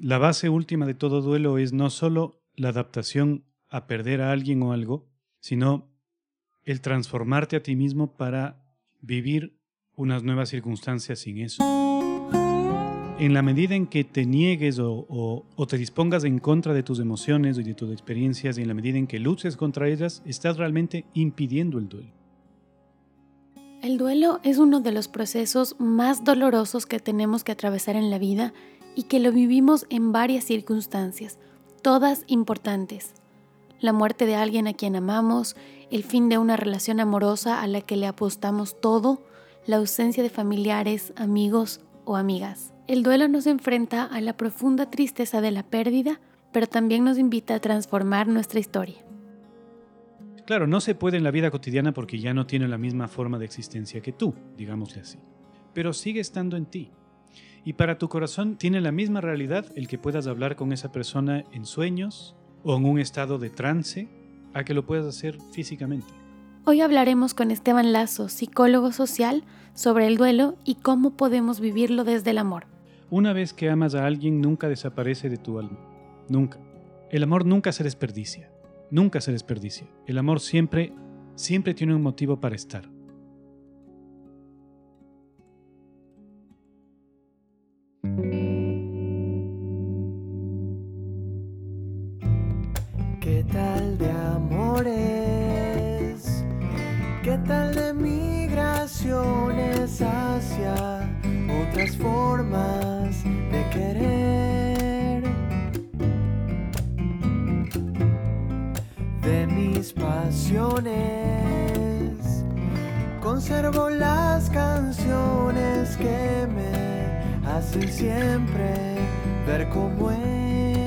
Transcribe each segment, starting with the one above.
la base última de todo duelo es no solo la adaptación a perder a alguien o algo, sino el transformarte a ti mismo para vivir unas nuevas circunstancias sin eso. En la medida en que te niegues o, te dispongas en contra de tus emociones y de tus experiencias y en la medida en que luches contra ellas, estás realmente impidiendo el duelo. El duelo es uno de los procesos más dolorosos que tenemos que atravesar en la vida y que lo vivimos en varias circunstancias, todas importantes. La muerte de alguien a quien amamos, el fin de una relación amorosa a la que le apostamos todo, la ausencia de familiares, amigos o amigas. El duelo nos enfrenta a la profunda tristeza de la pérdida, pero también nos invita a transformar nuestra historia. Claro, no se puede en la vida cotidiana porque ya no tiene la misma forma de existencia que tú, digámosle así. Pero sigue estando en ti. Y para tu corazón tiene la misma realidad el que puedas hablar con esa persona en sueños o en un estado de trance a que lo puedas hacer físicamente. Hoy hablaremos con Esteban Lazo, psicólogo social, sobre el duelo y cómo podemos vivirlo desde el amor. Una vez que amas a alguien nunca desaparece de tu alma. Nunca. El amor nunca se desperdicia nunca se desperdicia. El amor siempre, siempre tiene un motivo para estar. ¿Qué tal de amores? ¿Qué tal de migraciones hacia otras formas de querer? pasiones. Conservo las canciones que me hacen siempre ver cómo es.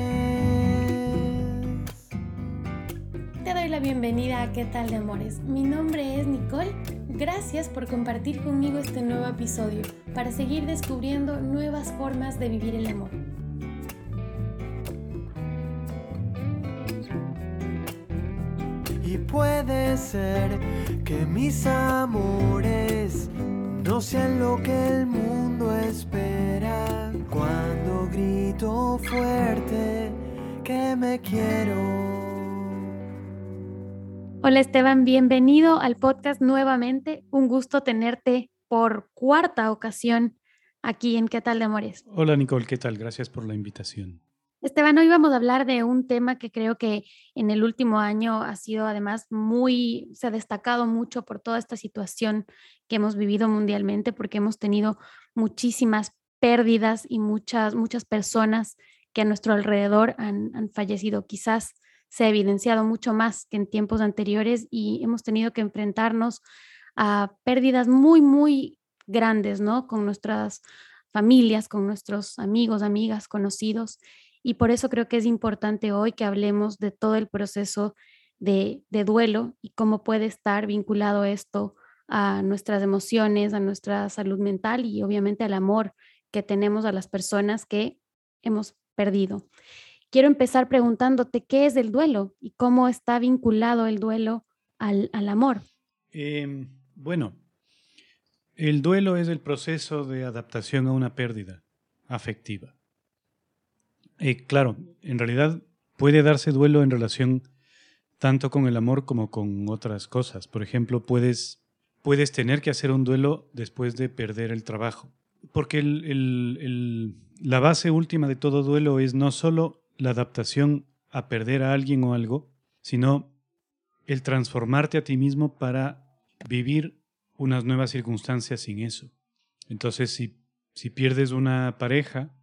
Bienvenida a ¿Qué tal de amores? Mi nombre es Nicole. Gracias por compartir conmigo este nuevo episodio para seguir descubriendo nuevas formas de vivir el amor. puede ser que mis amores no sean lo que el mundo espera cuando grito fuerte que me quiero. Hola Esteban, bienvenido al podcast nuevamente. Un gusto tenerte por cuarta ocasión aquí en ¿Qué tal de Amores? Hola Nicole, ¿qué tal? Gracias por la invitación. Esteban, hoy vamos a hablar de un tema que creo que en el último año ha sido además muy, se ha destacado mucho por toda esta situación que hemos vivido mundialmente, porque hemos tenido muchísimas pérdidas y muchas, muchas personas que a nuestro alrededor han, han fallecido. Quizás se ha evidenciado mucho más que en tiempos anteriores y hemos tenido que enfrentarnos a pérdidas muy, muy grandes, ¿no? Con nuestras familias, con nuestros amigos, amigas, conocidos. Y por eso creo que es importante hoy que hablemos de todo el proceso de, duelo y cómo puede estar vinculado esto a nuestras emociones, a nuestra salud mental y obviamente al amor que tenemos a las personas que hemos perdido. Quiero empezar preguntándote qué es el duelo y cómo está vinculado el duelo al, amor. Em, bueno, el duelo es el proceso de adaptación a una pérdida afectiva. Eh, claro, en realidad puede darse duelo en relación tanto con el amor como con otras cosas. Por ejemplo, puedes, puedes tener que hacer un duelo después de perder el trabajo. Porque la base última de todo duelo es no solo la adaptación a perder a alguien o algo, sino el transformarte a ti mismo para vivir unas nuevas circunstancias sin eso. Entonces, si, si pierdes una pareja,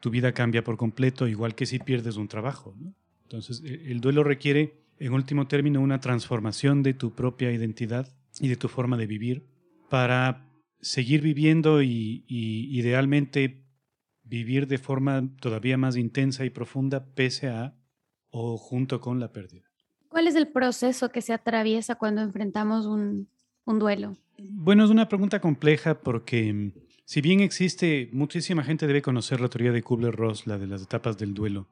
tu vida cambia por completo, igual que si pierdes un trabajo. Entonces, e, el duelo requiere, en último término, una transformación de tu propia identidad y de tu forma de vivir para seguir viviendo y, idealmente vivir de forma todavía más intensa y profunda pese a o junto con la pérdida. ¿Cuál es el proceso que se atraviesa cuando enfrentamos un, un duelo? Bueno, es una pregunta compleja porque si bien existe, muchísima gente debe conocer la teoría de Kubler-Ross, la de las etapas del duelo.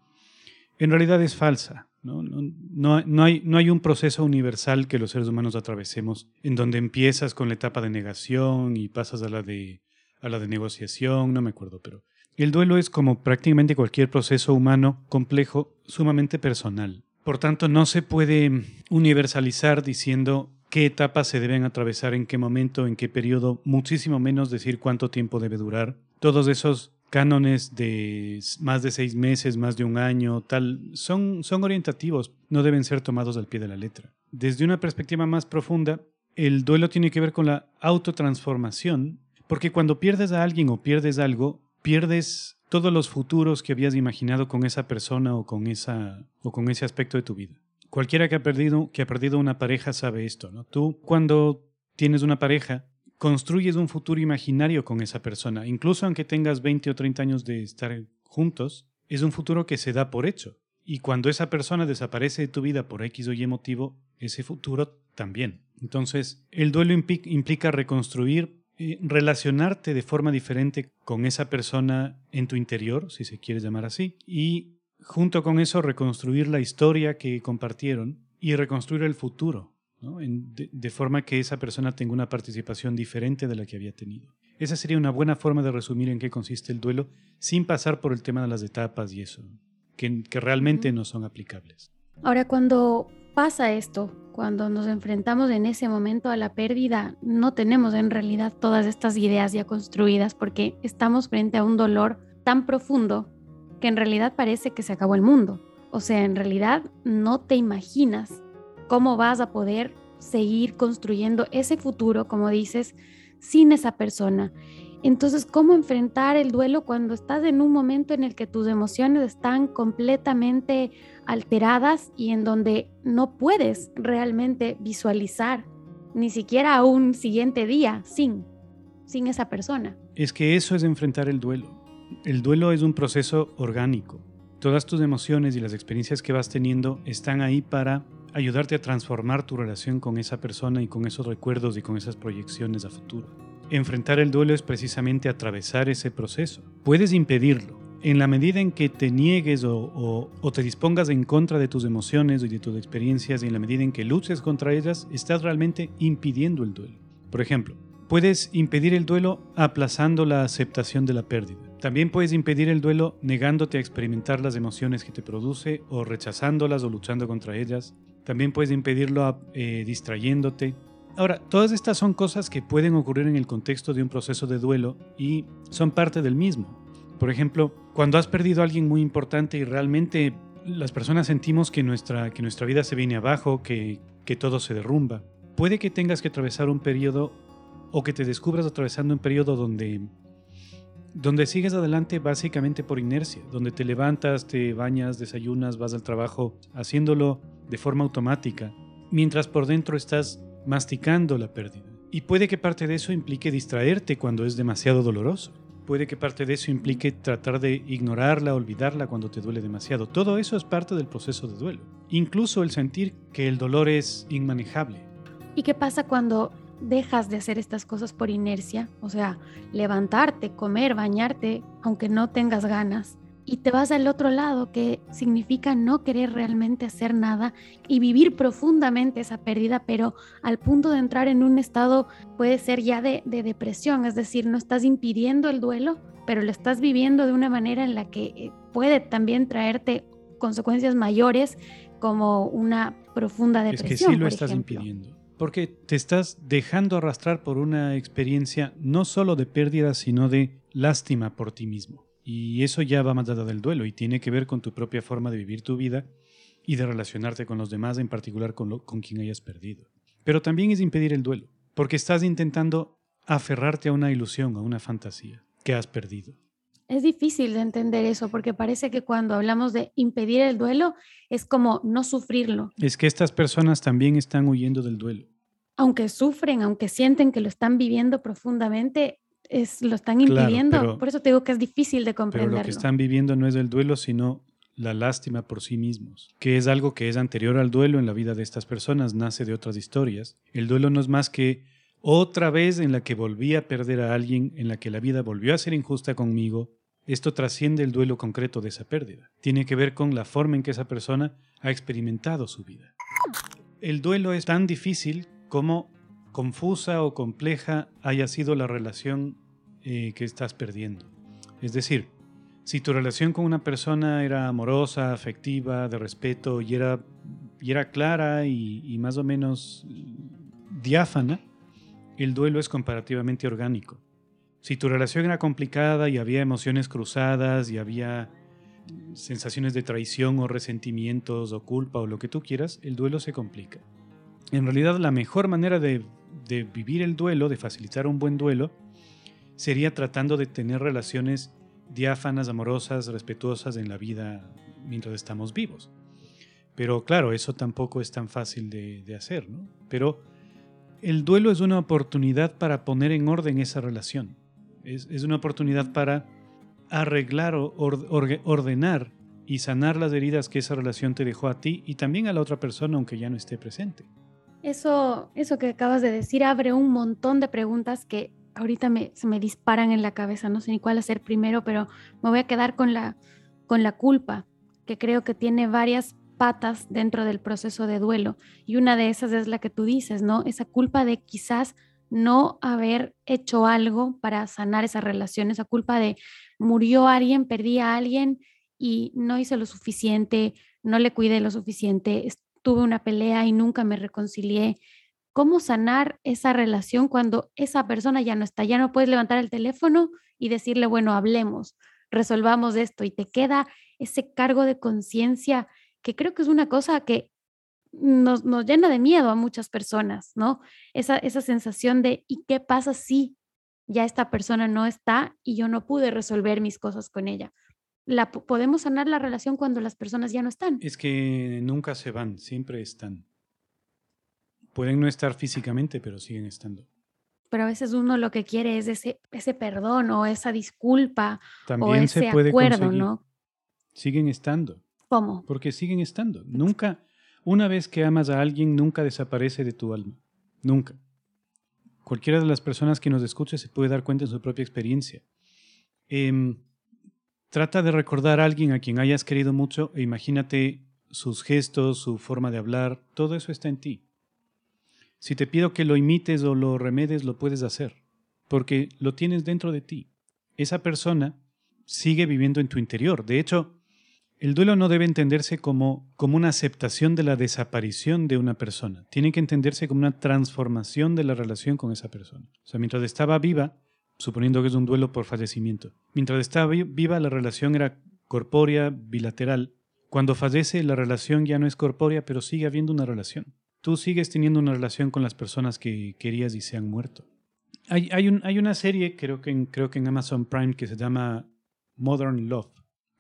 En realidad es falsa. ¿no? No, no, hay, no hay un proceso universal que los seres humanos atravesemos en donde empiezas con la etapa de negación y pasas a la de, a la de negociación, no me acuerdo, pero El duelo es como prácticamente cualquier proceso humano complejo, sumamente personal. Por tanto, no se puede universalizar diciendo qué etapas se deben atravesar, en qué momento, en qué periodo, muchísimo menos decir cuánto tiempo debe durar. Todos esos cánones de más de seis meses, más de un año, tal, son, son orientativos, no deben ser tomados al pie de la letra. Desde una perspectiva más profunda, el duelo tiene que ver con la autotransformación, porque cuando pierdes a alguien o pierdes algo, pierdes todos los futuros que habías imaginado con esa persona o con, esa, o con ese aspecto de tu vida. Cualquiera que ha perdido, que ha perdido una pareja sabe esto, ¿no? Tú cuando tienes una pareja, construyes un futuro imaginario con esa persona. Incluso aunque tengas 20 o 30 años de estar juntos, es un futuro que se da por hecho. Y cuando esa persona desaparece de tu vida por X o Y motivo, ese futuro también. Entonces, el duelo implica reconstruir relacionarte de forma diferente con esa persona en tu interior, si se quiere llamar así, y junto con eso reconstruir la historia que compartieron y reconstruir el futuro, de, forma que esa persona tenga una participación diferente de la que había tenido. Esa sería una buena forma de resumir en qué consiste el duelo sin pasar por el tema de las etapas y eso, que, que realmente no son aplicables. Ahora, cuando pasa esto, cuando nos enfrentamos en ese momento a la pérdida, no tenemos en realidad todas estas ideas ya construidas porque estamos frente a un dolor tan profundo que en realidad parece que se acabó el mundo. O sea, en realidad no te imaginas cómo vas a poder seguir construyendo ese futuro, como dices, sin esa persona. Entonces, ¿cómo enfrentar el duelo cuando estás en un momento en el que tus emociones están completamente alteradas y en donde no puedes realmente visualizar ni siquiera un siguiente día sin, sin esa persona? Es que eso es enfrentar el duelo. El duelo es un proceso orgánico. Todas tus emociones y las experiencias que vas teniendo están ahí para ayudarte a transformar tu relación con esa persona y con esos recuerdos y con esas proyecciones a futuro. Enfrentar el duelo es precisamente atravesar ese proceso. Puedes impedirlo. En la medida en que te niegues o, te dispongas en contra de tus emociones y de tus experiencias y en la medida en que luches contra ellas, estás realmente impidiendo el duelo. Por ejemplo, puedes impedir el duelo aplazando la aceptación de la pérdida. También puedes impedir el duelo negándote a experimentar las emociones que te produce o rechazándolas o luchando contra ellas. También puedes impedirlo eh, distrayéndote, Ahora, todas estas son cosas que pueden ocurrir en el contexto de un proceso de duelo y son parte del mismo. Por ejemplo, cuando has perdido a alguien muy importante y realmente las personas sentimos que nuestra, que nuestra vida se viene abajo, que, que todo se derrumba, puede que tengas que atravesar un periodo o que te descubras atravesando un periodo donde, donde sigues adelante básicamente por inercia, donde te levantas, te bañas, desayunas, vas al trabajo, haciéndolo de forma automática, mientras por dentro estás masticando la pérdida. Y puede que parte de eso implique distraerte cuando es demasiado doloroso. Puede que parte de eso implique tratar de ignorarla, olvidarla cuando te duele demasiado. Todo eso es parte del proceso de duelo. Incluso el sentir que el dolor es inmanejable. ¿Y qué pasa cuando dejas de hacer estas cosas por inercia? O sea, levantarte, comer, bañarte, aunque no tengas ganas y te vas al otro lado, que significa no querer realmente hacer nada y vivir profundamente esa pérdida, pero al punto de entrar en un estado puede ser ya de, depresión, es decir, no estás impidiendo el duelo, pero lo estás viviendo de una manera en la que eh, puede también traerte consecuencias mayores como una profunda depresión. Es que sí lo estás impidiendo. Porque te estás dejando arrastrar por una experiencia no solo de pérdida, sino de lástima por ti mismo. Y eso ya va más allá del duelo y tiene que ver con tu propia forma de vivir tu vida y de relacionarte con los demás, en particular con, con quien hayas perdido. Pero también es impedir el duelo, porque estás intentando aferrarte a una ilusión, a una fantasía que has perdido. Es difícil de entender eso porque parece que cuando hablamos de impedir el duelo es como no sufrirlo. Es que estas personas también están huyendo del duelo. Aunque sufren, aunque sienten que lo están viviendo profundamente, es, lo están impidiendo. Por eso te digo que es difícil de comprender. Pero lo que están viviendo no es el duelo, sino la lástima por sí mismos, que es algo que es anterior al duelo en la vida de estas personas, nace de otras historias. El duelo no es más que otra vez en la que volví a perder a alguien, en la que la vida volvió a ser injusta conmigo. Esto trasciende el duelo concreto de esa pérdida. Tiene que ver con la forma en que esa persona ha experimentado su vida. El duelo es tan difícil como confusa o compleja haya sido la relación eh, que estás perdiendo. Es decir, Si tu relación con una persona era amorosa, afectiva, de respeto y era, y era clara y, y más o menos diáfana, el duelo es comparativamente orgánico. Si tu relación era complicada y había emociones cruzadas y había sensaciones de traición o resentimientos o culpa o lo que tú quieras, el duelo se complica. En realidad la mejor manera de, de vivir el duelo, de facilitar un buen duelo, sería tratando de tener relaciones diáfanas, amorosas, respetuosas en la vida mientras estamos vivos. Pero claro, eso tampoco es tan fácil de, hacer, ¿no? Pero el duelo es una oportunidad para poner en orden esa relación. Es, es una oportunidad para arreglar o ordenar y sanar las heridas que esa relación te dejó a ti y también a la otra persona aunque ya no esté presente. Eso, eso que acabas de decir abre un montón de preguntas que ahorita se me disparan en la cabeza. No sé ni cuál hacer primero, pero me voy a quedar con la, con la culpa, que creo que tiene varias patas dentro del proceso de duelo. Y una de esas es la que tú dices, ¿no? Esa culpa de quizás no haber hecho algo para sanar esa relación, esa culpa de murió alguien, perdí a alguien y no hice lo suficiente, no le cuidé lo suficiente, tuve una pelea y nunca me reconcilié. ¿Cómo sanar esa relación cuando esa persona ya no está? Ya no puedes levantar el teléfono y decirle, bueno, hablemos, resolvamos esto y te queda ese cargo de conciencia que creo que es una cosa que nos, nos llena de miedo a muchas personas, ¿no? Esa, esa sensación de, ¿y qué pasa si ya esta persona no está y yo no pude resolver mis cosas con ella? La, po- podemos sanar la relación cuando las personas ya no están. Es que nunca se van, siempre están. Pueden no estar físicamente, pero siguen estando. pero a veces uno lo que quiere es ese, ese perdón o esa disculpa o También ese se puede acuerdo, conseguir. ¿no? Siguen estando, ¿Cómo? porque siguen estando. Nunca, una vez que amas a alguien, nunca desaparece de tu alma. Nunca. Cualquiera de las personas que nos escuche se puede dar cuenta en su propia experiencia. Em, trata de recordar a alguien a quien hayas querido mucho e imagínate sus gestos, su forma de hablar, todo eso está en ti. Si te pido que lo imites o lo remedes, lo puedes hacer, porque lo tienes dentro de ti. Esa persona sigue viviendo en tu interior. De hecho, el duelo no debe entenderse como, como una aceptación de la desaparición de una persona. Tiene que entenderse como una transformación de la relación con esa persona. O sea, mientras estaba viva, suponiendo que es un duelo por fallecimiento, mientras estaba vi- viva la relación era corpórea, bilateral. Cuando fallece la relación ya no es corpórea, pero sigue habiendo una relación. Tú sigues teniendo una relación con las personas que querías y se han muerto. Hay, hay, un- hay una serie, creo que, en, creo que en Amazon Prime, que se llama Modern Love.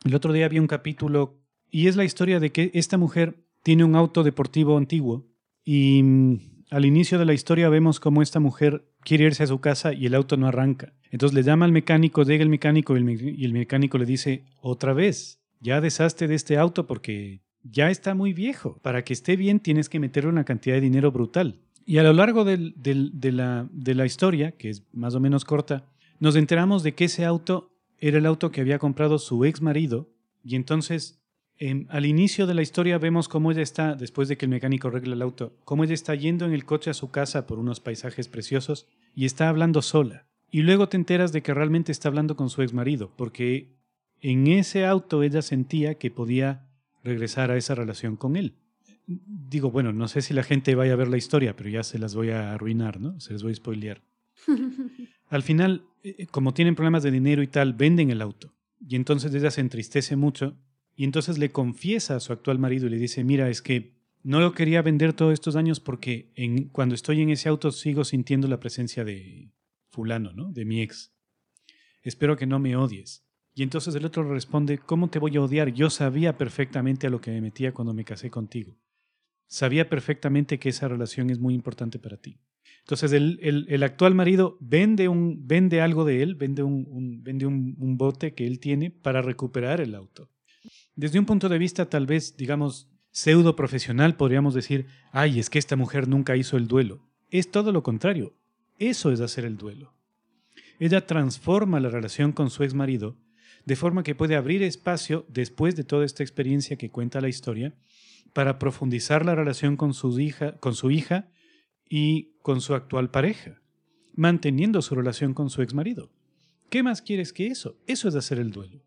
El otro día había un capítulo y es la historia de que esta mujer tiene un auto deportivo antiguo y mm, al inicio de la historia vemos cómo esta mujer quiere irse a su casa y el auto no arranca. Entonces le llama al mecánico, llega el mecánico y el mecánico le dice, otra vez, ya deshazte de este auto porque ya está muy viejo. Para que esté bien tienes que meterle una cantidad de dinero brutal. Y a lo largo de la historia, que es más o menos corta, nos enteramos de que ese auto era el auto que había comprado su ex marido y entonces em, al inicio de la historia vemos cómo ella está, después de que el mecánico arregla el auto, cómo ella está yendo en el coche a su casa por unos paisajes preciosos y está hablando sola. Y luego te enteras de que realmente está hablando con su ex marido, porque en ese auto ella sentía que podía regresar a esa relación con él. Digo, bueno, no sé si la gente vaya a ver la historia, pero ya se las voy a arruinar, ¿no? Se les voy a spoilear. Al final, eh, como tienen problemas de dinero y tal, venden el auto. Y entonces ella se entristece mucho y entonces le confiesa a su actual marido y le dice, mira, es que no lo quería vender todos estos años porque en, cuando estoy en ese auto sigo sintiendo la presencia de fulano, ¿no? De mi ex. Espero que no me odies. Y entonces el otro responde, ¿cómo te voy a odiar? Yo sabía perfectamente a lo que me metía cuando me casé contigo. Sabía perfectamente que esa relación es muy importante para ti. Entonces el, el- actual marido vende, un, vende algo de él, vende, un, vende un bote que él tiene para recuperar el auto. Desde un punto de vista tal vez, digamos, pseudo profesional, podríamos decir, ay, es que esta mujer nunca hizo el duelo. Es todo lo contrario. Eso es hacer el duelo. Ella transforma la relación con su ex marido de forma que puede abrir espacio después de toda esta experiencia que cuenta la historia para profundizar la relación con su hija, con su hija y con su actual pareja, manteniendo su relación con su ex marido. ¿Qué más quieres que eso? Eso es hacer el duelo.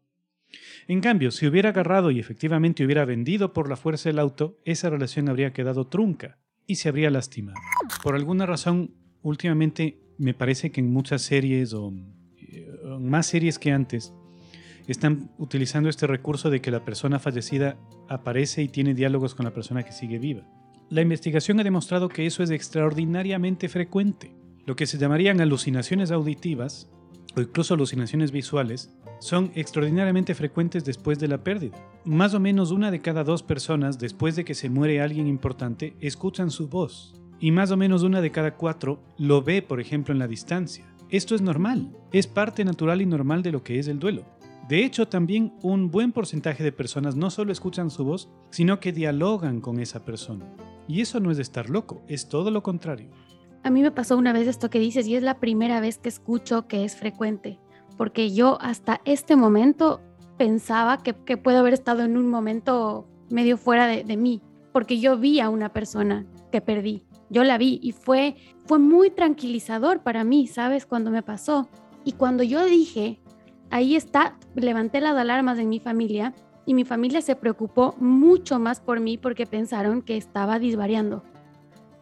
En cambio, si hubiera agarrado y efectivamente hubiera vendido por la fuerza el auto, esa relación habría quedado trunca y se habría lastimado. Por alguna razón, últimamente me parece que en muchas series o eh, más series que antes, están utilizando este recurso de que la persona fallecida aparece y tiene diálogos con la persona que sigue viva. La investigación ha demostrado que eso es extraordinariamente frecuente. Lo que se llamarían alucinaciones auditivas o incluso alucinaciones visuales son extraordinariamente frecuentes después de la pérdida. Más o menos una de cada dos personas después de que se muere alguien importante escuchan su voz y más o menos una de cada cuatro lo ve, por ejemplo, en la distancia. Esto es normal, es parte natural y normal de lo que es el duelo. De hecho, también un buen porcentaje de personas no solo escuchan su voz, sino que dialogan con esa persona. Y eso no es de estar loco, es todo lo contrario. A mí me pasó una vez esto que dices y es la primera vez que escucho que es frecuente, porque yo hasta este momento pensaba que, puedo haber estado en un momento medio fuera de, de, mí, porque yo vi a una persona que perdí, yo la vi y fue, fue muy tranquilizador para mí, ¿sabes? Cuando me pasó. Y cuando yo dije, ahí está, levanté las alarmas en mi familia y mi familia se preocupó mucho más por mí porque pensaron que estaba disvariando.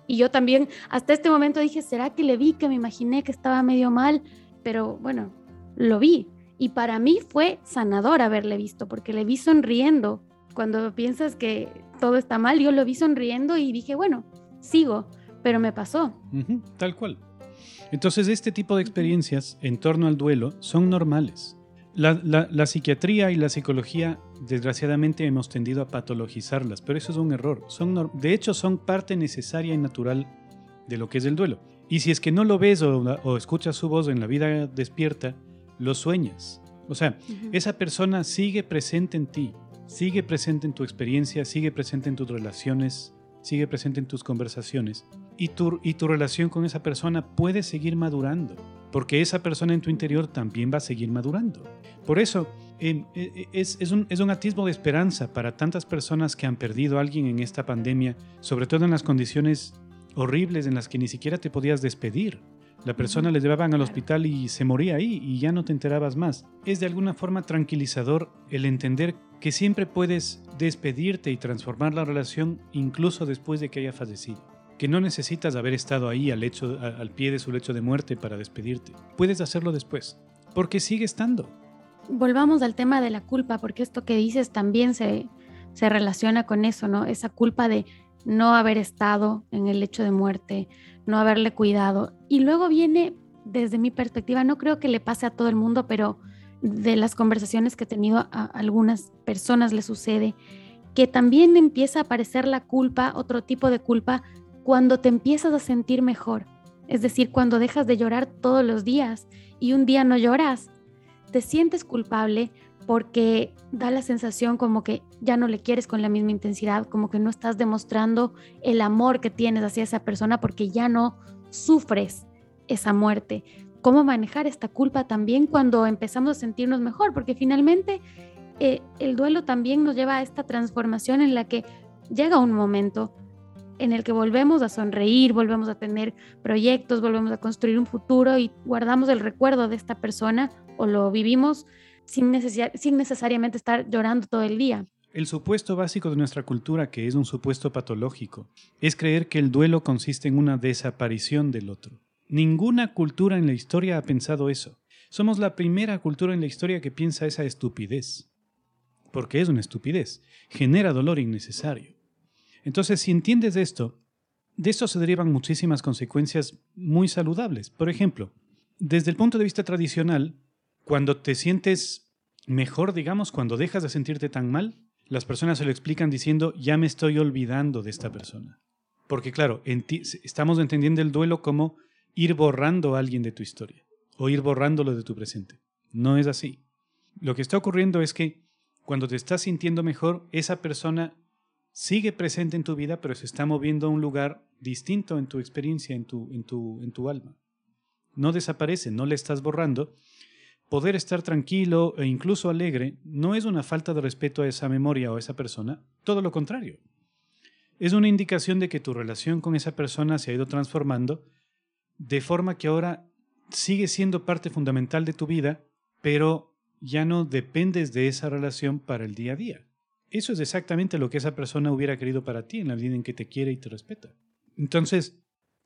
Y yo también hasta este momento dije, ¿será que le vi? Que me imaginé que estaba medio mal, pero bueno, lo vi. Y para mí fue sanador haberle visto, porque le vi sonriendo. Cuando piensas que todo está mal, yo lo vi sonriendo y dije, bueno, sigo, pero me pasó. Uh -huh, tal cual. Entonces, este tipo de experiencias en torno al duelo son normales. La, la, la, psiquiatría y la psicología, desgraciadamente, hemos tendido a patologizarlas, pero eso es un error. Son, de hecho, son parte necesaria y natural de lo que es el duelo. Y si es que no lo ves o, o escuchas su voz en la vida despierta, lo sueñas. O sea, uh -huh. esa persona sigue presente en ti, sigue presente en tu experiencia, sigue presente en tus relaciones, sigue presente en tus conversaciones. Y tu, y tu relación con esa persona puede seguir madurando porque esa persona en tu interior también va a seguir madurando. Por eso eh, es, es, un, es, un, atisbo de esperanza para tantas personas que han perdido a alguien en esta pandemia, sobre todo en las condiciones horribles en las que ni siquiera te podías despedir. La persona uh -huh. le llevaban al hospital y se moría ahí y ya no te enterabas más. Es de alguna forma tranquilizador el entender que siempre puedes despedirte y transformar la relación incluso después de que haya fallecido que no necesitas haber estado ahí al, al pie de su lecho de muerte para despedirte. Puedes hacerlo después, porque sigue estando. Volvamos al tema de la culpa, porque esto que dices también se, se relaciona con eso, ¿no? Esa culpa de no haber estado en el lecho de muerte, no haberle cuidado. Y luego viene, desde mi perspectiva, no creo que le pase a todo el mundo, pero de las conversaciones que he tenido a algunas personas le sucede, que también empieza a aparecer la culpa, otro tipo de culpa, cuando te empiezas a sentir mejor, es decir, cuando dejas de llorar todos los días y un día no lloras, te sientes culpable porque da la sensación como que ya no le quieres con la misma intensidad, como que no estás demostrando el amor que tienes hacia esa persona porque ya no sufres esa muerte. ¿Cómo manejar esta culpa también cuando empezamos a sentirnos mejor? Porque finalmente eh, el duelo también nos lleva a esta transformación en la que llega un momento en el que volvemos a sonreír, volvemos a tener proyectos, volvemos a construir un futuro y guardamos el recuerdo de esta persona o lo vivimos sin, sin necesariamente estar llorando todo el día. El supuesto básico de nuestra cultura, que es un supuesto patológico, es creer que el duelo consiste en una desaparición del otro. Ninguna cultura en la historia ha pensado eso. Somos la primera cultura en la historia que piensa esa estupidez. Porque es una estupidez. Genera dolor innecesario. Entonces, si entiendes esto, de esto se derivan muchísimas consecuencias muy saludables. Por ejemplo, desde el punto de vista tradicional, cuando te sientes mejor, digamos, cuando dejas de sentirte tan mal, las personas se lo explican diciendo, ya me estoy olvidando de esta persona. Porque claro, estamos entendiendo el duelo como ir borrando a alguien de tu historia o ir borrándolo de tu presente. No es así. Lo que está ocurriendo es que cuando te estás sintiendo mejor, esa persona sigue presente en tu vida, pero se está moviendo a un lugar distinto en tu experiencia, en tu, en tu, en tu alma. No desaparece, no le estás borrando. Poder estar tranquilo e incluso alegre no es una falta de respeto a esa memoria o a esa persona, todo lo contrario. Es una indicación de que tu relación con esa persona se ha ido transformando de forma que ahora sigue siendo parte fundamental de tu vida, pero ya no dependes de esa relación para el día a día. Eso es exactamente lo que esa persona hubiera querido para ti en la medida en que te quiere y te respeta. Entonces,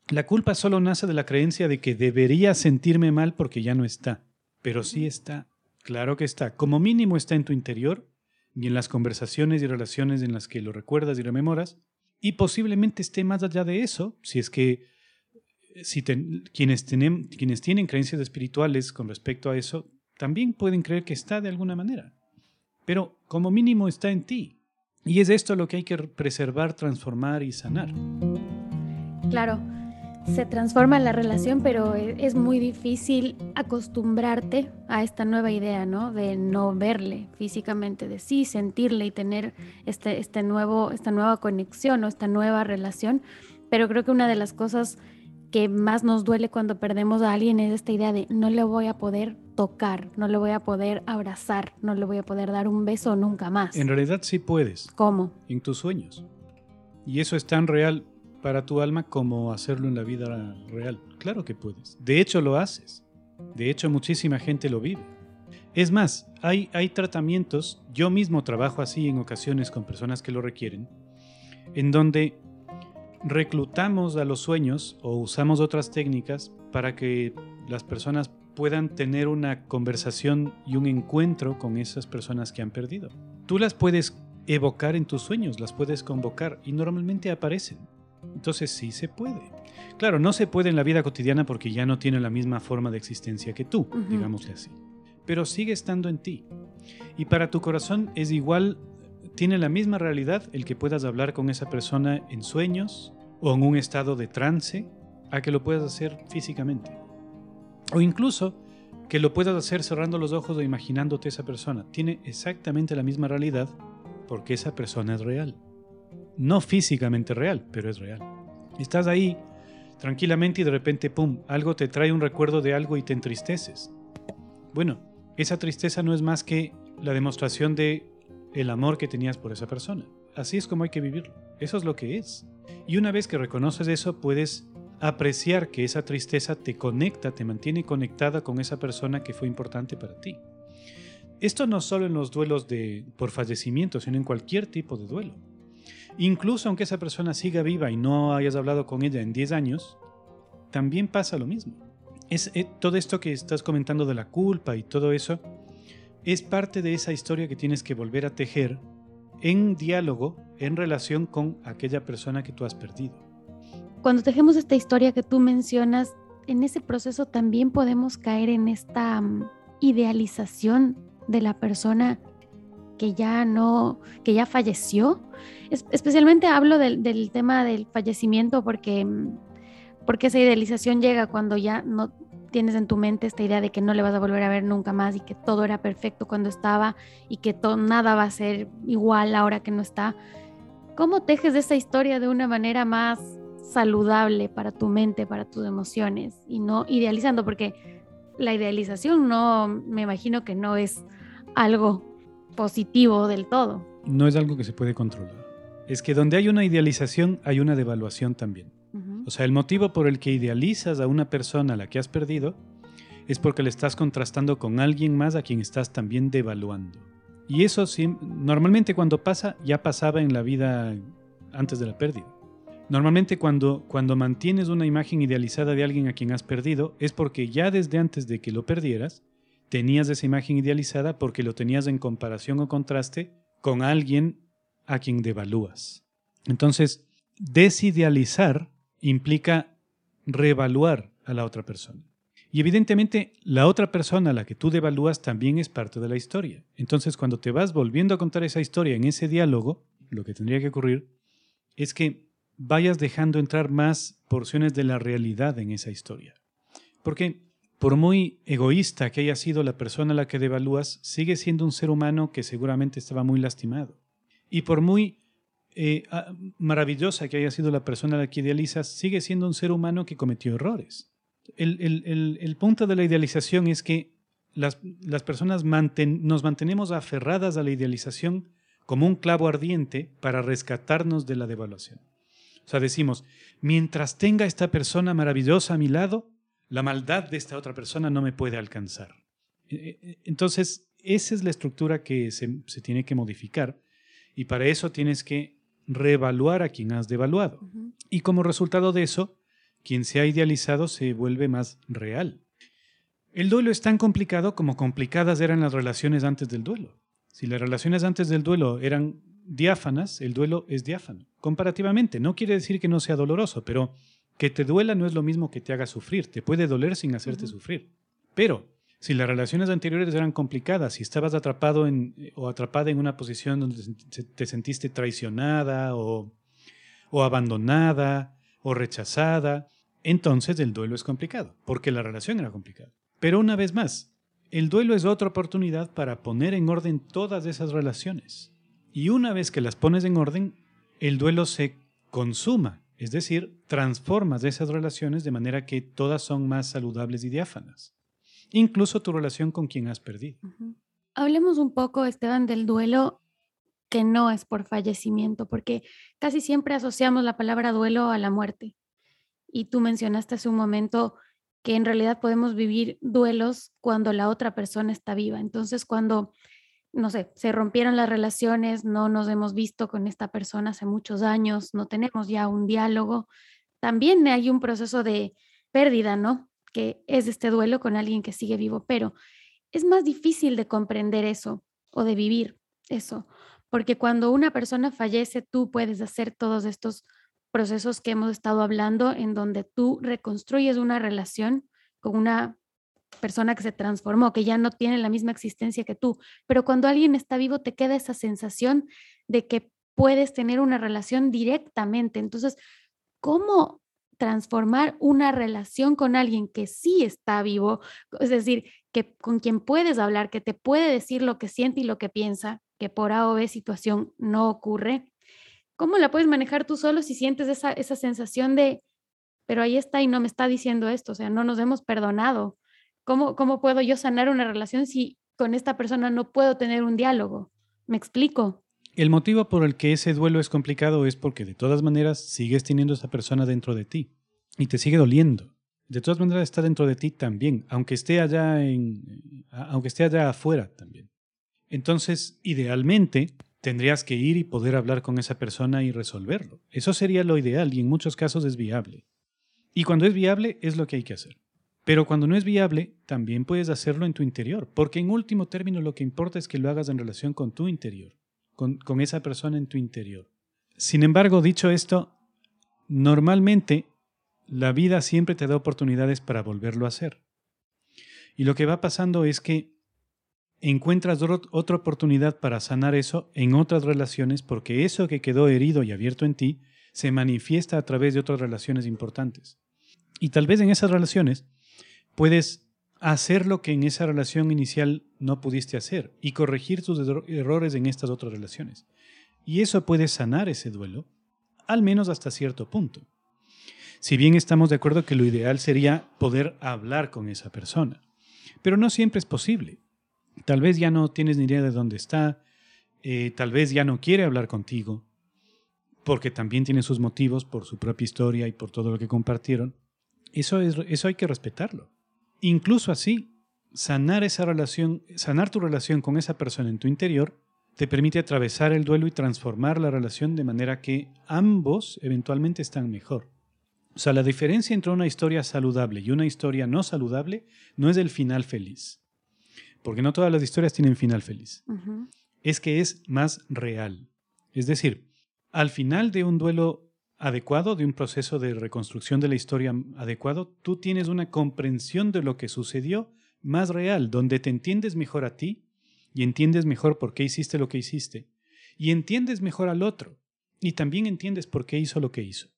la culpa solo nace de la creencia de que debería sentirme mal porque ya no está. Pero sí está, claro que está. Como mínimo está en tu interior y en las conversaciones y relaciones en las que lo recuerdas y rememoras. Y posiblemente esté más allá de eso, si es que si quienes, quienes tienen creencias espirituales con respecto a eso, también pueden creer que está de alguna manera. Pero como mínimo está en ti. Y es esto lo que hay que preservar, transformar y sanar. Claro, se transforma la relación, pero es muy difícil acostumbrarte a esta nueva idea, ¿no? De no verle físicamente, de sí sentirle y tener este, este nuevo, esta nueva conexión o esta nueva relación. Pero creo que una de las cosas que más nos duele cuando perdemos a alguien es esta idea de no le voy a poder tocar, no le voy a poder abrazar, no le voy a poder dar un beso nunca más. En realidad sí puedes. ¿Cómo? En tus sueños. Y eso es tan real para tu alma como hacerlo en la vida real. Claro que puedes. De hecho lo haces. De hecho muchísima gente lo vive. Es más, hay, hay tratamientos, yo mismo trabajo así en ocasiones con personas que lo requieren, en donde reclutamos a los sueños o usamos otras técnicas para que las personas puedan tener una conversación y un encuentro con esas personas que han perdido. Tú las puedes evocar en tus sueños, las puedes convocar y normalmente aparecen. Entonces sí se puede. Claro, no se puede en la vida cotidiana porque ya no tiene la misma forma de existencia que tú, digámosle así. Pero sigue estando en ti. Y para tu corazón es igual, tiene la misma realidad el que puedas hablar con esa persona en sueños o en un estado de trance a que lo puedas hacer físicamente. O incluso que lo puedas hacer cerrando los ojos o imaginándote esa persona. Tiene exactamente la misma realidad porque esa persona es real. No físicamente real, pero es real. Estás ahí tranquilamente y de repente, ¡pum!, algo te trae un recuerdo de algo y te entristeces. Bueno, esa tristeza no es más que la demostración de el amor que tenías por esa persona. Así es como hay que vivirlo. Eso es lo que es. Y una vez que reconoces eso, puedes apreciar que esa tristeza te conecta, te mantiene conectada con esa persona que fue importante para ti. Esto no solo en los duelos de, por fallecimiento, sino en cualquier tipo de duelo. Incluso aunque esa persona siga viva y no hayas hablado con ella en 10 años, también pasa lo mismo. Es, eh, todo esto que estás comentando de la culpa y todo eso es parte de esa historia que tienes que volver a tejer en diálogo, en relación con aquella persona que tú has perdido. Cuando tejemos esta historia que tú mencionas, en ese proceso también podemos caer en esta mm, idealización de la persona que ya no, que ya falleció. especialmente hablo del, tema del fallecimiento porque, mm, porque esa idealización llega cuando ya no, tienes en tu mente esta idea de que no le vas a volver a ver nunca más y que todo era perfecto cuando estaba y que nada va a ser igual ahora que no está. ¿Cómo tejes esa historia de una manera más saludable para tu mente, para tus emociones y no idealizando? Porque la idealización no, me imagino que no es algo positivo del todo. No es algo que se puede controlar. Es que donde hay una idealización hay una devaluación también. O sea, el motivo por el que idealizas a una persona a la que has perdido es porque le estás contrastando con alguien más a quien estás también devaluando. Y eso normalmente cuando pasa, ya pasaba en la vida antes de la pérdida. Normalmente cuando, cuando mantienes una imagen idealizada de alguien a quien has perdido, es porque ya desde antes de que lo perdieras, tenías esa imagen idealizada porque lo tenías en comparación o contraste con alguien a quien devalúas. Entonces, desidealizar implica reevaluar a la otra persona. Y evidentemente la otra persona a la que tú devalúas también es parte de la historia. Entonces cuando te vas volviendo a contar esa historia en ese diálogo, lo que tendría que ocurrir es que vayas dejando entrar más porciones de la realidad en esa historia. Porque por muy egoísta que haya sido la persona a la que devalúas, sigue siendo un ser humano que seguramente estaba muy lastimado. Y por muy eh, ah, maravillosa que haya sido la persona a la que idealizas, sigue siendo un ser humano que cometió errores. El, punto de la idealización es que las, personas nos mantenemos aferradas a la idealización como un clavo ardiente para rescatarnos de la devaluación. O sea, decimos, mientras tenga esta persona maravillosa a mi lado, la maldad de esta otra persona no me puede alcanzar. E, e, entonces, esa es la estructura que se, se tiene que modificar y para eso tienes que reevaluar a quien has devaluado. Y como resultado de eso, quien se ha idealizado se vuelve más real. El duelo es tan complicado como complicadas eran las relaciones antes del duelo. Si las relaciones antes del duelo eran diáfanas, el duelo es diáfano. Comparativamente, no quiere decir que no sea doloroso, pero que te duela no es lo mismo que te haga sufrir. Te puede doler sin hacerte sufrir. Pero si las relaciones anteriores eran complicadas, si estabas atrapado en, o atrapada en una posición donde te sentiste traicionada o, o abandonada o rechazada, entonces el duelo es complicado, porque la relación era complicada. Pero una vez más, el duelo es otra oportunidad para poner en orden todas esas relaciones. Y una vez que las pones en orden, el duelo se consuma, es decir, transformas esas relaciones de manera que todas son más saludables y diáfanas. Incluso tu relación con quien has perdido. Hablemos un poco, Esteban, del duelo que no es por fallecimiento, porque casi siempre asociamos la palabra duelo a la muerte. Y tú mencionaste hace un momento que en realidad podemos vivir duelos cuando la otra persona está viva. Entonces, cuando, no sé, se rompieron las relaciones, no nos hemos visto con esta persona hace muchos años, no tenemos ya un diálogo, también hay un proceso de pérdida, ¿no? Que es este duelo con alguien que sigue vivo, pero es más difícil de comprender eso o de vivir eso, porque cuando una persona fallece, tú puedes hacer todos estos procesos que hemos estado hablando en donde tú reconstruyes una relación con una persona que se transformó, que ya no tiene la misma existencia que tú, pero cuando alguien está vivo te queda esa sensación de que puedes tener una relación directamente. Entonces, ¿cómo transformar una relación con alguien que sí está vivo? Es decir, que con quien puedes hablar, que te puede decir lo que siente y lo que piensa, que por A o B situación no ocurre. ¿Cómo la puedes manejar tú solo si sientes esa, esa sensación de, pero ahí está y no me está diciendo esto, o sea, no nos hemos perdonado? ¿Cómo, cómo puedo yo sanar una relación si con esta persona no puedo tener un diálogo? ¿Me explico? El motivo por el que ese duelo es complicado es porque de todas maneras sigues teniendo esa persona dentro de ti y te sigue doliendo. De todas maneras está dentro de ti también, aunque esté allá en a- aunque esté allá afuera también. Entonces, idealmente tendrías que ir y poder hablar con esa persona y resolverlo. Eso sería lo ideal y en muchos casos es viable. Y cuando es viable es lo que hay que hacer. Pero cuando no es viable, también puedes hacerlo en tu interior, porque en último término lo que importa es que lo hagas en relación con tu interior, con, esa persona en tu interior. Sin embargo, dicho esto, normalmente la vida siempre te da oportunidades para volverlo a hacer. Y lo que va pasando es que encuentras otra oportunidad para sanar eso en otras relaciones porque eso que quedó herido y abierto en ti se manifiesta a través de otras relaciones importantes. Y tal vez en esas relaciones puedes hacer lo que en esa relación inicial no pudiste hacer y corregir tus erro- errores en estas otras relaciones. Y eso puede sanar ese duelo, al menos hasta cierto punto. Si bien estamos de acuerdo que lo ideal sería poder hablar con esa persona, pero no siempre es posible. Tal vez ya no tienes ni idea de dónde está, eh, tal vez ya no quiere hablar contigo, porque también tiene sus motivos por su propia historia y por todo lo que compartieron. Eso, es, eso hay que respetarlo. Incluso así, sanar esa relación, sanar tu relación con esa persona en tu interior te permite atravesar el duelo y transformar la relación de manera que ambos eventualmente están mejor. O sea, la diferencia entre una historia saludable y una historia no saludable no es el final feliz. Porque no todas las historias tienen final feliz. Es que es más real. Es decir, al final de un duelo adecuado, de un proceso de reconstrucción de la historia adecuado, tú tienes una comprensión de lo que sucedió más real, donde te entiendes mejor a ti y entiendes mejor por qué hiciste lo que hiciste y entiendes mejor al otro y también entiendes por qué hizo lo que hizo.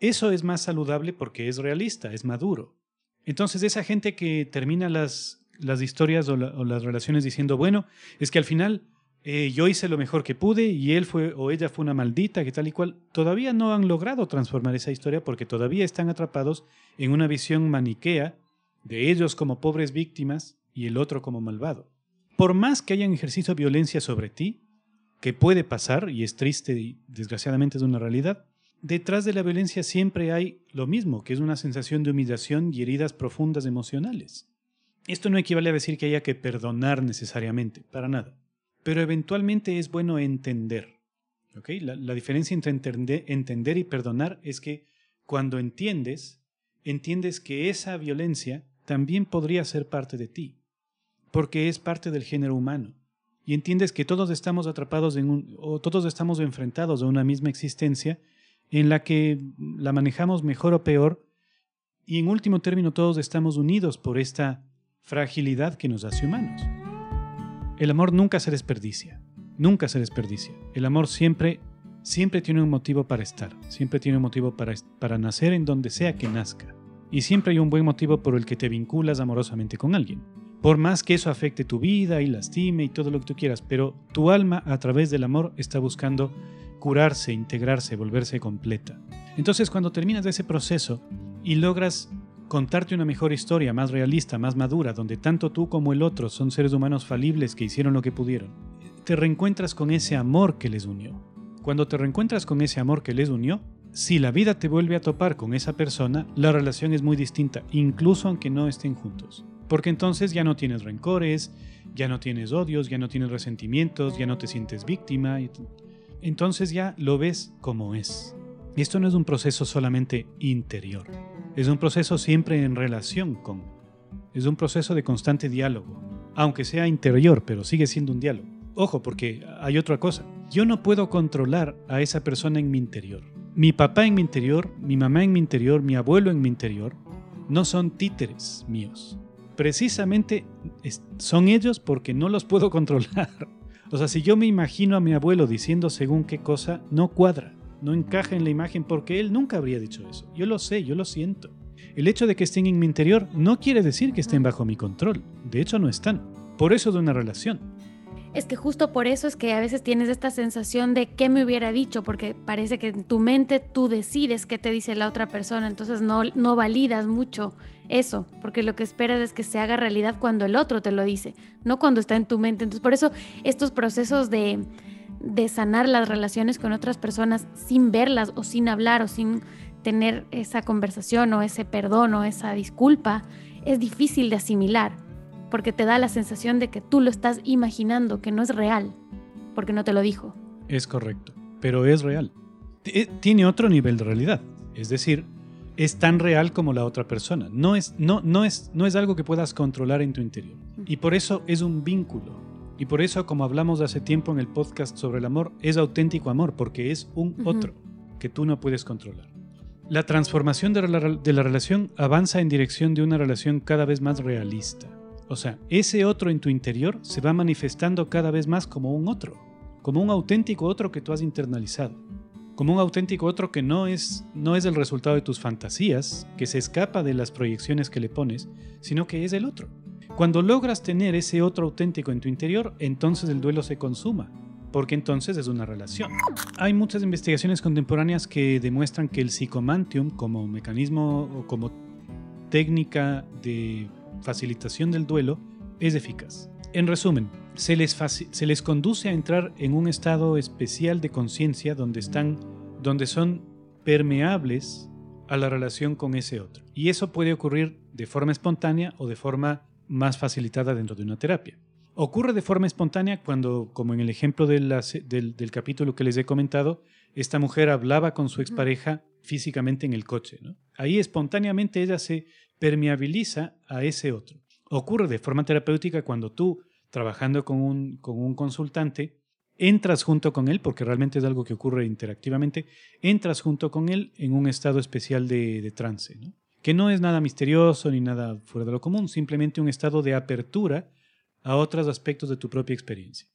Eso es más saludable porque es realista, es maduro. Entonces esa gente que termina las, las historias o, la- o las relaciones diciendo, bueno, es que al final eh, yo hice lo mejor que pude y él fue o ella fue una maldita, que tal y cual, todavía no han logrado transformar esa historia porque todavía están atrapados en una visión maniquea de ellos como pobres víctimas y el otro como malvado. Por más que hayan ejercido violencia sobre ti, que puede pasar y es triste y desgraciadamente es una realidad, detrás de la violencia siempre hay lo mismo, que es una sensación de humillación y heridas profundas emocionales. Esto no equivale a decir que haya que perdonar necesariamente, para nada. Pero eventualmente es bueno entender. ¿ok? La, la diferencia entre entender, entender y perdonar es que cuando entiendes, entiendes que esa violencia también podría ser parte de ti, porque es parte del género humano. Y entiendes que todos estamos atrapados en un, o todos estamos enfrentados a una misma existencia en la que la manejamos mejor o peor, y en último término todos estamos unidos por esta fragilidad que nos hace humanos. El amor nunca se desperdicia, nunca se desperdicia. El amor siempre, siempre tiene un motivo para estar, siempre tiene un motivo para, para nacer en donde sea que nazca. Y siempre hay un buen motivo por el que te vinculas amorosamente con alguien. Por más que eso afecte tu vida y lastime y todo lo que tú quieras, pero tu alma a través del amor está buscando curarse, integrarse, volverse completa. Entonces cuando terminas ese proceso y logras contarte una mejor historia, más realista, más madura, donde tanto tú como el otro son seres humanos falibles que hicieron lo que pudieron, te reencuentras con ese amor que les unió. Cuando te reencuentras con ese amor que les unió, si la vida te vuelve a topar con esa persona, la relación es muy distinta, incluso aunque no estén juntos. Porque entonces ya no tienes rencores, ya no tienes odios, ya no tienes resentimientos, ya no te sientes víctima. Entonces ya lo ves como es. Esto no es un proceso solamente interior, es un proceso siempre en relación con. Es un proceso de constante diálogo, aunque sea interior, pero sigue siendo un diálogo. Ojo, porque hay otra cosa. Yo no puedo controlar a esa persona en mi interior mi papá en mi interior, mi mamá en mi interior, mi abuelo en mi interior, no son títeres míos. Precisamente son ellos porque no los puedo controlar. O sea, si yo me imagino a mi abuelo diciendo según qué cosa, no cuadra, no encaja en la imagen porque él nunca habría dicho eso. Yo lo sé, yo lo siento. El hecho de que estén en mi interior no quiere decir que estén bajo mi control. De hecho, no están. Por eso de una relación es que justo por eso es que a veces tienes esta sensación de qué me hubiera dicho, porque parece que en tu mente tú decides qué te dice la otra persona, entonces no, no validas mucho eso, porque lo que esperas es que se haga realidad cuando el otro te lo dice, no cuando está en tu mente. Entonces por eso estos procesos de, de sanar las relaciones con otras personas sin verlas o sin hablar o sin tener esa conversación o ese perdón o esa disculpa, es difícil de asimilar porque te da la sensación de que tú lo estás imaginando, que no es real, porque no te lo dijo. Es correcto, pero es real. Eh, tiene otro nivel de realidad, es decir, es tan real como la otra persona. No es, no, no es, no es algo que puedas controlar en tu interior. Y por eso es un vínculo. Y por eso, como hablamos hace tiempo en el podcast sobre el amor, es auténtico amor, porque es un otro que tú no puedes controlar. La transformación de la, de la relación avanza en dirección de una relación cada vez más realista o sea, ese otro en tu interior se va manifestando cada vez más como un otro, como un auténtico otro que tú has internalizado, como un auténtico otro que no es, no es el resultado de tus fantasías, que se escapa de las proyecciones que le pones, sino que es el otro. Cuando logras tener ese otro auténtico en tu interior, entonces el duelo se consuma, porque entonces es una relación. Hay muchas investigaciones contemporáneas que demuestran que el psicomantium como mecanismo o como técnica de facilitación del duelo es eficaz. En resumen, se les, se les conduce a entrar en un estado especial de conciencia donde, están, donde son permeables a la relación con ese otro. Y eso puede ocurrir de forma espontánea o de forma más facilitada dentro de una terapia. Ocurre de forma espontánea cuando, como en el ejemplo del, del, capítulo que les he comentado, esta mujer hablaba con su expareja físicamente en el coche. Ahí espontáneamente ella se permeabiliza a ese otro. Ocurre de forma terapéutica cuando tú, trabajando con un, con un consultante, entras junto con él, porque realmente es algo que ocurre interactivamente, entras junto con él en un estado especial de, trance, que no es nada misterioso ni nada fuera de lo común, simplemente un estado de apertura a otros aspectos de tu propia experiencia.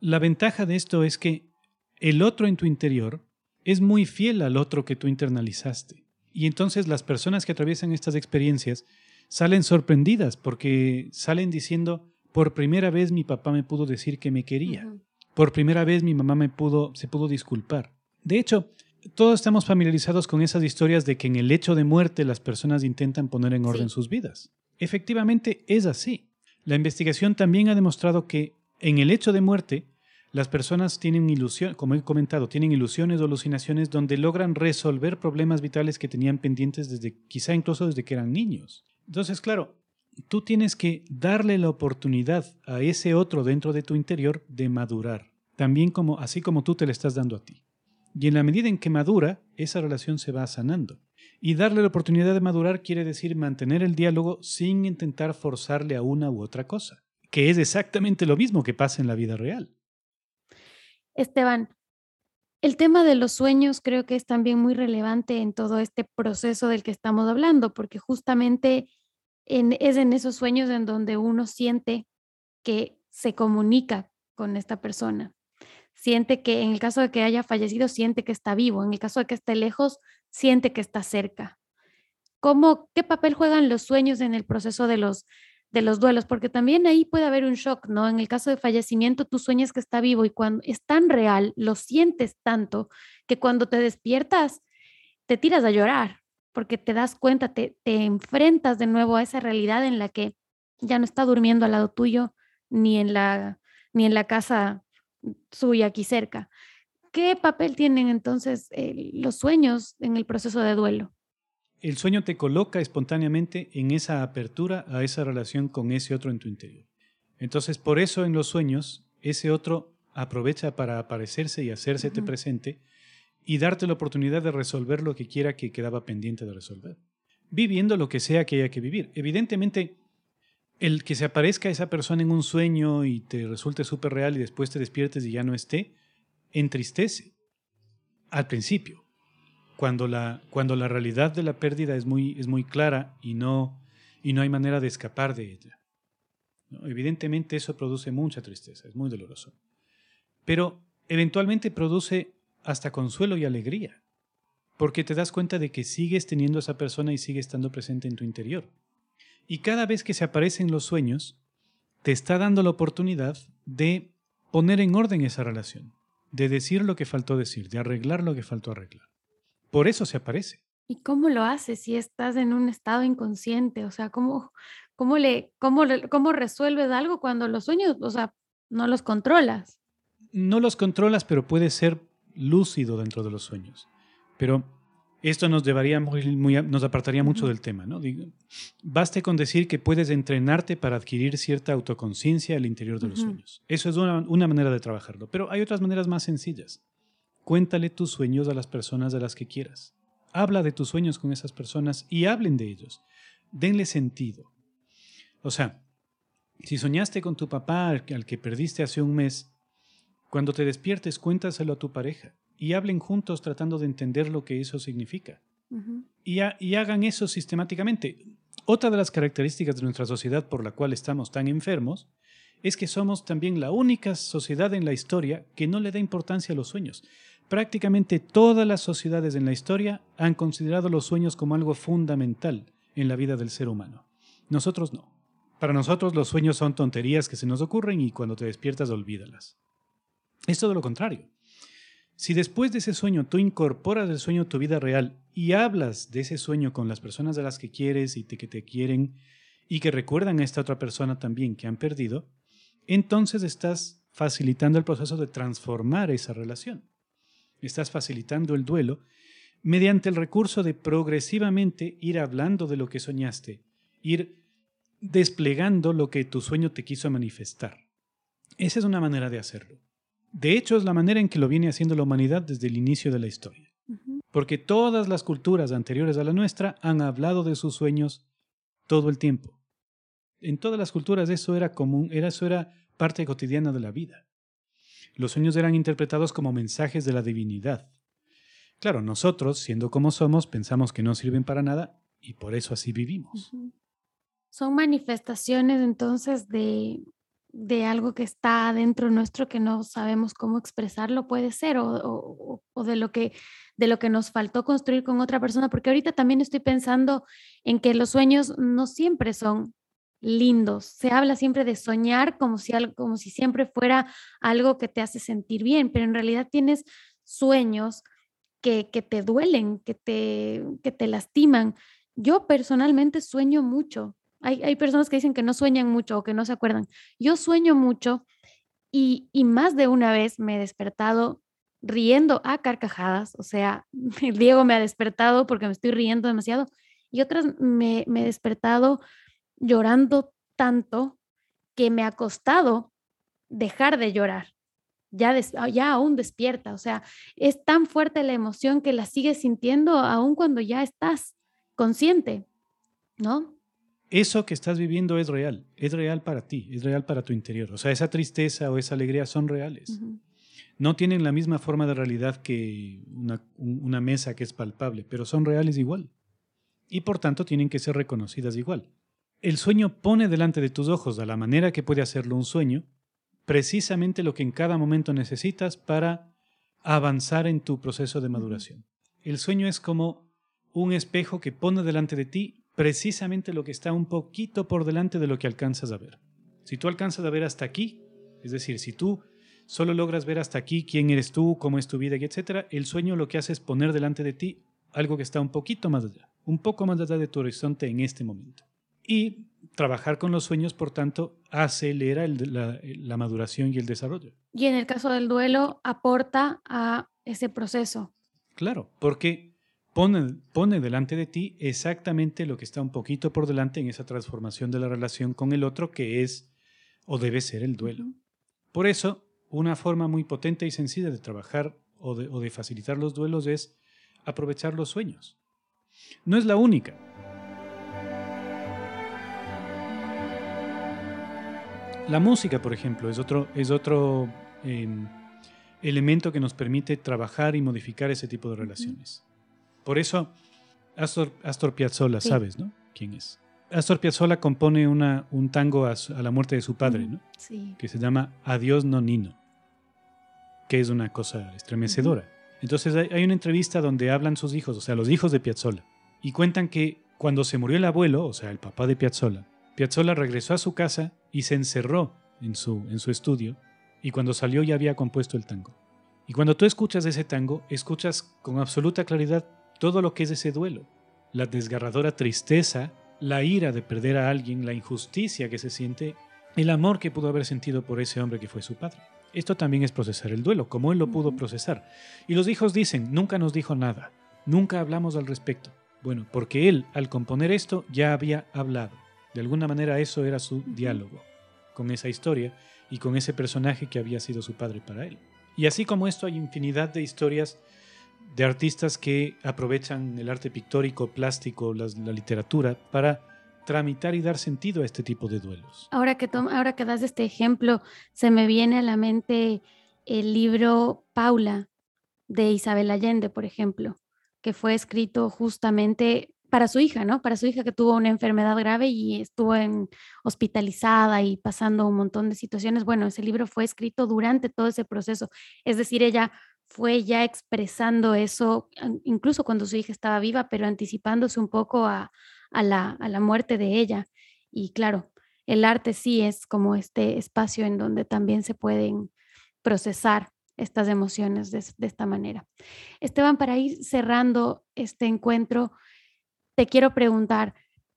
La ventaja de esto es que el otro en tu interior es muy fiel al otro que tú internalizaste. Y entonces las personas que atraviesan estas experiencias salen sorprendidas porque salen diciendo, por primera vez mi papá me pudo decir que me quería. Por primera vez mi mamá me pudo, se pudo disculpar. De hecho, todos estamos familiarizados con esas historias de que en el hecho de muerte las personas intentan poner en orden sus vidas. Efectivamente es así. La investigación también ha demostrado que en el hecho de muerte las personas tienen ilusión, como he comentado, tienen ilusiones o alucinaciones donde logran resolver problemas vitales que tenían pendientes desde, quizá incluso desde que eran niños. Entonces, claro, tú tienes que darle la oportunidad a ese otro dentro de tu interior de madurar, también como así como tú te le estás dando a ti. Y en la medida en que madura, esa relación se va sanando. Y darle la oportunidad de madurar quiere decir mantener el diálogo sin intentar forzarle a una u otra cosa, que es exactamente lo mismo que pasa en la vida real. Esteban, el tema de los sueños creo que es también muy relevante en todo este proceso del que estamos hablando, porque justamente es en esos sueños en donde uno siente que se comunica con esta persona. Siente que en el caso de que haya fallecido, siente que está vivo. En el caso de que esté lejos, siente que está cerca. ¿Cómo, ¿Qué papel juegan los sueños en el proceso de los, de los duelos? Porque también ahí puede haber un shock, ¿no? En el caso de fallecimiento, tú sueñas que está vivo y cuando es tan real, lo sientes tanto que cuando te despiertas, te tiras a llorar porque te das cuenta, te, te enfrentas de nuevo a esa realidad en la que ya no está durmiendo al lado tuyo ni en la, ni en la casa suya aquí cerca. ¿Qué papel tienen entonces eh, los sueños en el proceso de duelo? El sueño te coloca espontáneamente en esa apertura a esa relación con ese otro en tu interior. Entonces, por eso en los sueños, ese otro aprovecha para aparecerse y hacerse presente y darte la oportunidad de resolver lo que quiera que quedaba pendiente de resolver. Viviendo lo que sea que haya que vivir. Evidentemente, el que se aparezca esa persona en un sueño y te resulte súper real y después te despiertes y ya no esté, entristece al principio, cuando la, cuando la realidad de la pérdida es muy, es muy clara y no, y no hay manera de escapar de ella. Evidentemente eso produce mucha tristeza, es muy doloroso. Pero eventualmente produce hasta consuelo y alegría, porque te das cuenta de que sigues teniendo a esa persona y sigue estando presente en tu interior. Y cada vez que se aparecen los sueños, te está dando la oportunidad de poner en orden esa relación, de decir lo que faltó decir, de arreglar lo que faltó arreglar. Por eso se aparece. ¿Y cómo lo haces si estás en un estado inconsciente? O sea, ¿cómo, cómo, le, cómo, cómo resuelves algo cuando los sueños, o sea, no los controlas? No los controlas, pero puede ser lúcido dentro de los sueños. Pero esto nos llevaría muy, nos apartaría mucho del tema, ¿no? baste con decir que puedes entrenarte para adquirir cierta autoconciencia al interior de los sueños. Eso es una, una, manera de trabajarlo. Pero hay otras maneras más sencillas. Cuéntale tus sueños a las personas de las que quieras. Habla de tus sueños con esas personas y hablen de ellos. Denle sentido. O sea, si soñaste con tu papá al que perdiste hace un mes, cuando te despiertes, cuéntaselo a tu pareja y hablen juntos tratando de entender lo que eso significa. y, y, hagan eso sistemáticamente. Otra de las características de nuestra sociedad por la cual estamos tan enfermos es que somos también la única sociedad en la historia que no le da importancia a los sueños. Prácticamente todas las sociedades en la historia han considerado los sueños como algo fundamental en la vida del ser humano. Nosotros no. Para nosotros los sueños son tonterías que se nos ocurren y cuando te despiertas olvídalas. Es todo lo contrario. Si después de ese sueño tú incorporas el sueño a tu vida real y hablas de ese sueño con las personas de las que quieres y que te quieren y que recuerdan a esta otra persona también que han perdido, entonces estás facilitando el proceso de transformar esa relación. Estás facilitando el duelo mediante el recurso de progresivamente ir hablando de lo que soñaste, ir desplegando lo que tu sueño te quiso manifestar. Esa es una manera de hacerlo. De hecho, es la manera en que lo viene haciendo la humanidad desde el inicio de la historia. Porque todas las culturas anteriores a la nuestra han hablado de sus sueños todo el tiempo. En todas las culturas eso era común, era, eso era parte cotidiana de la vida. Los sueños eran interpretados como mensajes de la divinidad. Claro, nosotros, siendo como somos, pensamos que no sirven para nada y por eso así vivimos. Son manifestaciones entonces de, de algo que está dentro nuestro que no sabemos cómo expresarlo, puede ser, o, de, lo que, de lo que nos faltó construir con otra persona, porque ahorita también estoy pensando en que los sueños no siempre son lindos. Se habla siempre de soñar como si, como si siempre fuera algo que te hace sentir bien, pero en realidad tienes sueños que, que te duelen, que te, que te lastiman. Yo personalmente sueño mucho, hay, personas que dicen que no sueñan mucho o que no se acuerdan. Yo sueño mucho y, más de una vez me he despertado riendo a carcajadas, o sea, Diego me ha despertado porque me estoy riendo demasiado y otras me, me he despertado llorando tanto que me ha costado dejar de llorar. Ya, ah, ya aún despierta, o sea, es tan fuerte la emoción que la sigues sintiendo aún cuando ya estás consciente, ¿no? Eso que estás viviendo es real, es real para ti, es real para tu interior. O sea, esa tristeza o esa alegría son reales. No tienen la misma forma de realidad que una, una mesa que es palpable, pero son reales igual. Y por tanto tienen que ser reconocidas igual. El sueño pone delante de tus ojos, de la manera que puede hacerlo un sueño, precisamente lo que en cada momento necesitas para avanzar en tu proceso de maduración. El sueño es como un espejo que pone delante de ti precisamente lo que está un poquito por delante de lo que alcanzas a ver. Si tú alcanzas a ver hasta aquí, es decir, si tú solo logras ver hasta aquí quién eres tú, cómo es tu vida, etc., el sueño lo que hace es poner delante de ti algo que está un poquito más allá, un poco más allá de tu horizonte en este momento. Y trabajar con los sueños, por tanto, acelera la, maduración y el desarrollo. Y en el caso del duelo, aporta a ese proceso. Claro, porque pone, pone delante de ti exactamente lo que está un poquito por delante en esa transformación de la relación con el otro, que es o debe ser el duelo. Por eso, una forma muy potente y sencilla de trabajar o de facilitar los duelos es aprovechar los sueños. No es la única, La música, por ejemplo, es otro, es otro em, elemento que nos permite trabajar y modificar ese tipo de relaciones. Por eso, Astor, Astor Piazzolla, sabes, ¿no? ¿Quién es? Astor Piazzolla compone una, un tango a, la muerte de su padre, ¿no? Sí. Que se llama Adiós Nonino, que es una cosa estremecedora. Entonces hay, una entrevista donde hablan sus hijos, o sea, los hijos de Piazzolla, y cuentan que cuando se murió el abuelo, o sea, el papá de Piazzolla, Piazzolla regresó a su casa y se encerró en su, en su estudio y cuando salió ya había compuesto el tango. Y cuando tú escuchas ese tango, escuchas con absoluta claridad todo lo que es ese duelo, la desgarradora tristeza, la ira de perder a alguien, la injusticia que se siente, el amor que pudo haber sentido por ese hombre que fue su padre. Esto también es procesar el duelo, como él lo pudo procesar. Y los hijos dicen, nunca nos dijo nada, nunca hablamos al respecto. Bueno, porque él, al componer esto, ya había hablado. De alguna manera eso era su diálogo con esa historia y con ese personaje que había sido su padre para él. Y así como esto hay infinidad de historias de artistas que aprovechan el arte pictórico, plástico, la, literatura para tramitar y dar sentido a este tipo de duelos. Ahora que, ahora que das este ejemplo, se me viene a la mente el libro Paula de Isabel Allende, por ejemplo, que fue escrito justamente para su hija, ¿no? Para su hija que tuvo una enfermedad grave y estuvo en, hospitalizada y pasando un montón de situaciones. Bueno, ese libro fue escrito durante todo ese proceso. Es decir, ella fue ya expresando eso, incluso cuando su hija estaba viva, pero anticipándose un poco a, la, muerte de ella. Y claro, el arte sí es como este espacio en donde también se pueden procesar estas emociones de, de, esta manera. Esteban, para ir cerrando este encuentro, te quiero preguntar,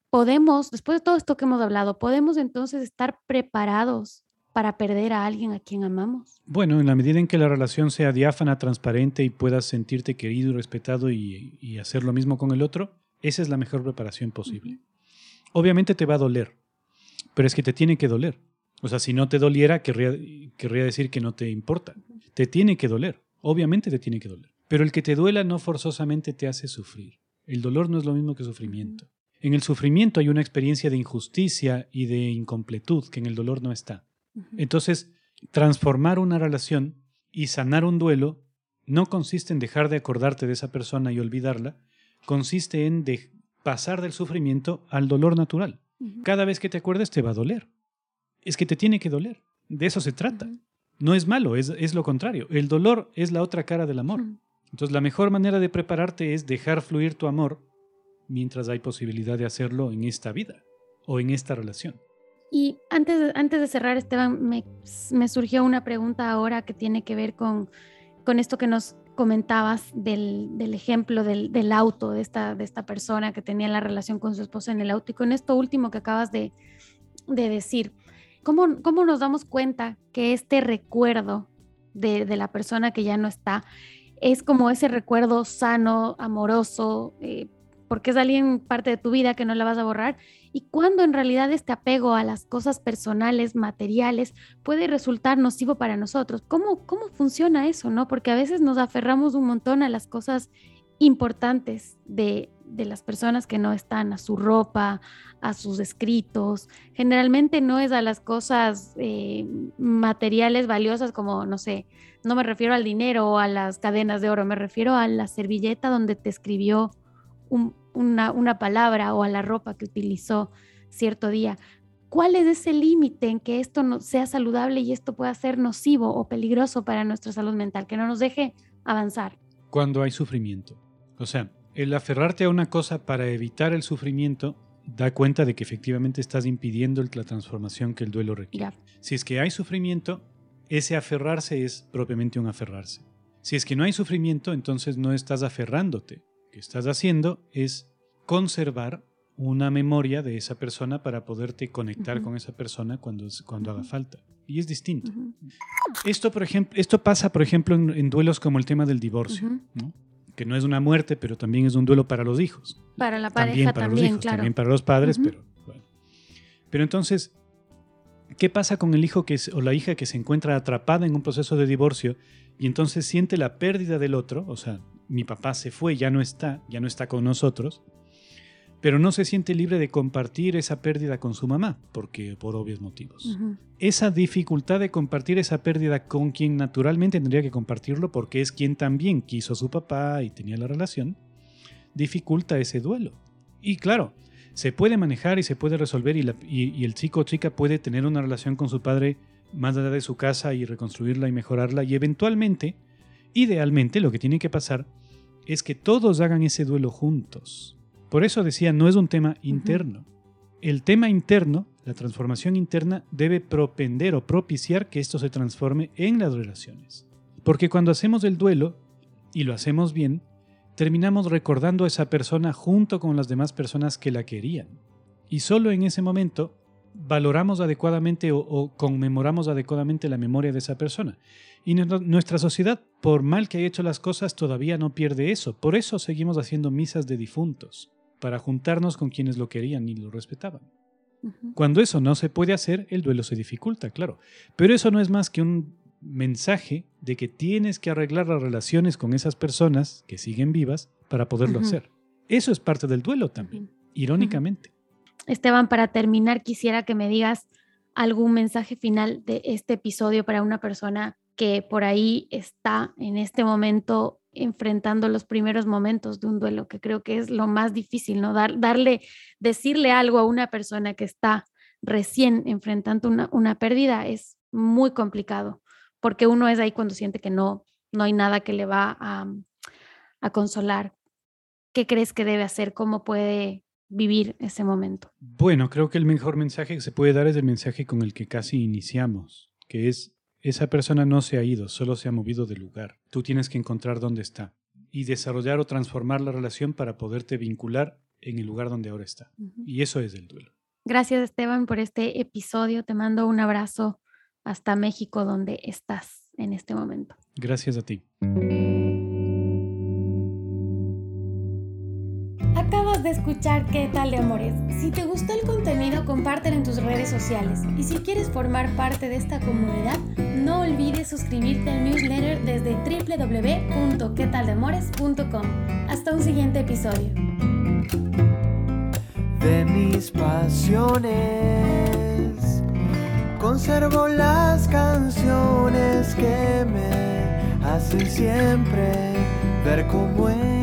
¿podemos, después de todo esto que hemos hablado, podemos entonces estar preparados para perder a alguien a quien amamos? Bueno, en la medida en que la relación sea diáfana, transparente y puedas sentirte querido y respetado y, hacer lo mismo con el otro, esa es la mejor preparación posible. Obviamente te va a doler, pero es que te tiene que doler. O sea, si no te doliera, querría, querría decir que no te importa. Te tiene que doler, obviamente te tiene que doler. Pero el que te duela no forzosamente te hace sufrir. El dolor no es lo mismo que sufrimiento. En el sufrimiento hay una experiencia de injusticia y de incompletud que en el dolor no está. Entonces, transformar una relación y sanar un duelo no consiste en dejar de acordarte de esa persona y olvidarla, consiste en pasar del sufrimiento al dolor natural. Cada vez que te acuerdes te va a doler. Es que te tiene que doler. De eso se trata. No es malo, es, es, lo contrario. El dolor es la otra cara del amor. Entonces la mejor manera de prepararte es dejar fluir tu amor mientras hay posibilidad de hacerlo en esta vida o en esta relación. Y antes antes de cerrar, Esteban, me, me, surgió una pregunta ahora que tiene que ver con, con esto que nos comentabas del, del ejemplo del, del, auto, de esta, de esta persona que tenía la relación con su esposa en el auto. Y con esto último que acabas de, de decir, ¿cómo, ¿cómo nos damos cuenta que este recuerdo de, de la persona que ya no está es como ese recuerdo sano, amoroso, eh, porque es alguien parte de tu vida que no la vas a borrar, y cuando en realidad este apego a las cosas personales, materiales, puede resultar nocivo para nosotros. ¿Cómo, cómo funciona eso? no? Porque a veces nos aferramos un montón a las cosas importantes de, de las personas que no están, a su ropa, a sus escritos. Generalmente no es a las cosas eh, materiales valiosas como, no sé, no me refiero al dinero o a las cadenas de oro, me refiero a la servilleta donde te escribió una, una palabra o a la ropa que utilizó cierto día. ¿Cuál es ese límite en que esto no sea saludable y esto pueda ser nocivo o peligroso para nuestra salud mental, que no nos deje avanzar? Cuando hay sufrimiento. O sea, el aferrarte a una cosa para evitar el sufrimiento da cuenta de que efectivamente estás impidiendo la transformación que el duelo requiere. Si es que hay sufrimiento, ese aferrarse es propiamente un aferrarse. Si es que no hay sufrimiento, entonces no estás aferrándote. Que estás haciendo es conservar una memoria de esa persona para poderte conectar con esa persona cuando, cuando haga falta. Y es distinto. Esto, por ejemplo, esto pasa, por ejemplo, en, duelos como el tema del divorcio. ¿no? que no es una muerte, pero también es un duelo para los hijos. Para la pareja también, para los hijos, también para los padres, pero bueno. Pero entonces, ¿qué pasa con el hijo que o la hija que se encuentra atrapada en un proceso de divorcio y entonces siente la pérdida del otro? O sea, mi papá se fue, ya no está, ya no está con nosotros pero no se siente libre de compartir esa pérdida con su mamá, porque por obvios motivos. Esa dificultad de compartir esa pérdida con quien naturalmente tendría que compartirlo, porque es quien también quiso a su papá y tenía la relación, dificulta ese duelo. Y claro, se puede manejar y se puede resolver y, y el chico o chica puede tener una relación con su padre más allá de su casa y reconstruirla y mejorarla y eventualmente, idealmente, lo que tiene que pasar es que todos hagan ese duelo juntos por eso decía, no es un tema interno. El tema interno, la transformación interna, debe propender o propiciar que esto se transforme en las relaciones. Porque cuando hacemos el duelo, y lo hacemos bien, terminamos recordando a esa persona junto con las demás personas que la querían. Y solo en ese momento valoramos adecuadamente o, conmemoramos adecuadamente la memoria de esa persona. Y nuestra sociedad, por mal que haya hecho las cosas, todavía no pierde eso. Por eso seguimos haciendo misas de difuntos para juntarnos con quienes lo querían y lo respetaban. Cuando eso no se puede hacer, el duelo se dificulta, claro. Pero eso no es más que un mensaje de que tienes que arreglar las relaciones con esas personas que siguen vivas para poderlo hacer. Eso es parte del duelo también, irónicamente. Esteban, para terminar, quisiera que me digas algún mensaje final de este episodio para una persona que por ahí está en este momento enfrentando los primeros momentos de un duelo, que creo que es lo más difícil, ¿no? Dar, darle, decirle algo a una persona que está recién enfrentando una, una pérdida es muy complicado, porque uno es ahí cuando siente que no, no hay nada que le va a, a consolar. ¿Qué crees que debe hacer? ¿Cómo puede vivir ese momento? Bueno, creo que el mejor mensaje que se puede dar es el mensaje con el que casi iniciamos, que es esa persona no se ha ido, solo se ha movido de lugar. Tú tienes que encontrar dónde está y desarrollar o transformar la relación para poderte vincular en el lugar donde ahora está. Y eso es el duelo. Gracias Esteban por este episodio. Te mando un abrazo hasta México donde estás en este momento. Gracias a ti. ¿Qué tal de amores? Si te gustó el contenido, compártelo en tus redes sociales. Y si quieres formar parte de esta comunidad, no olvides suscribirte al newsletter desde www.quetaldeamores.com. Hasta un siguiente episodio. De mis pasiones, conservo las canciones que me hacen siempre ver cómo es